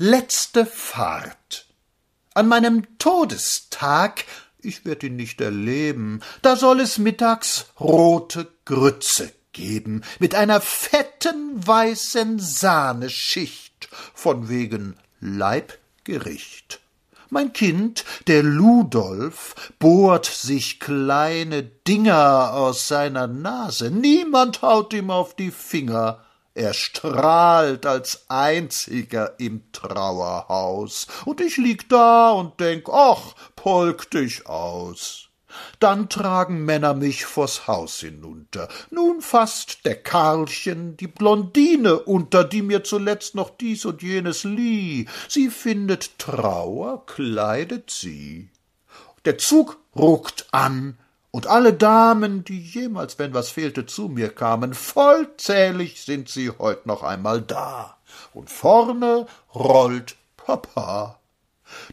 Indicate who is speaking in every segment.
Speaker 1: letzte Fahrt. An meinem Todestag, ich werd ihn nicht erleben, da soll es mittags rote Grütze geben, mit einer fetten weißen Sahneschicht, von wegen Leibgericht. Mein Kind, der Ludolf, bohrt sich kleine Dinger aus seiner Nase, niemand haut ihm auf die Finger, er strahlt als einziger im Trauerhaus, und ich lieg da und denk, ach, polk dich aus. Dann tragen Männer mich vors Haus hinunter. Nun faßt der Karlchen die Blondine unter, die mir zuletzt noch dies und jenes lieh. Sie findet Trauer, kleidet sie. Der Zug ruckt an, und alle Damen, die jemals, wenn was fehlte, zu mir kamen, vollzählig sind sie heut noch einmal da. Und vorne rollt Papa.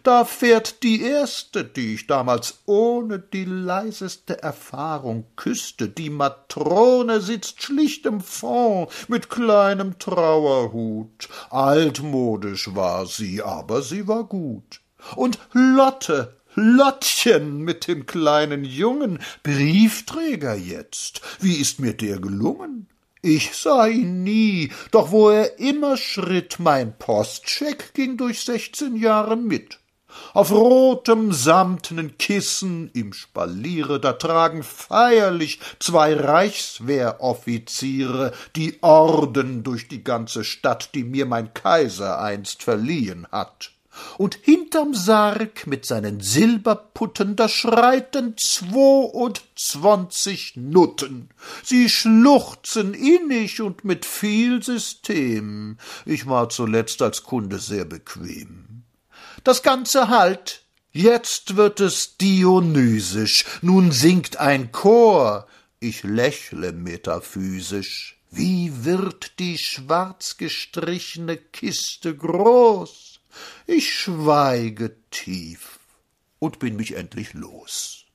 Speaker 1: Da fährt die erste, die ich damals ohne die leiseste Erfahrung küsste. Die Matrone sitzt schlicht im Fond mit kleinem Trauerhut. Altmodisch war sie, aber sie war gut. Und Lotte Lottchen mit dem kleinen Jungen, Briefträger jetzt. Wie ist mir der gelungen? Ich sah ihn nie, doch wo er immer schritt, mein Postscheck ging durch sechzehn Jahre mit. Auf rotem samtnen Kissen im Spaliere, da tragen feierlich zwei Reichswehroffiziere die Orden durch die ganze Stadt, die mir mein Kaiser einst verliehen hat und hinterm Sarg mit seinen Silberputten, da schreiten zweiundzwanzig Nutten. Sie schluchzen innig und mit viel System. Ich war zuletzt als Kunde sehr bequem. Das Ganze halt, jetzt wird es dionysisch, nun singt ein Chor, ich lächle metaphysisch. Wie wird die schwarz gestrichene Kiste groß? Ich schweige tief und bin mich endlich los.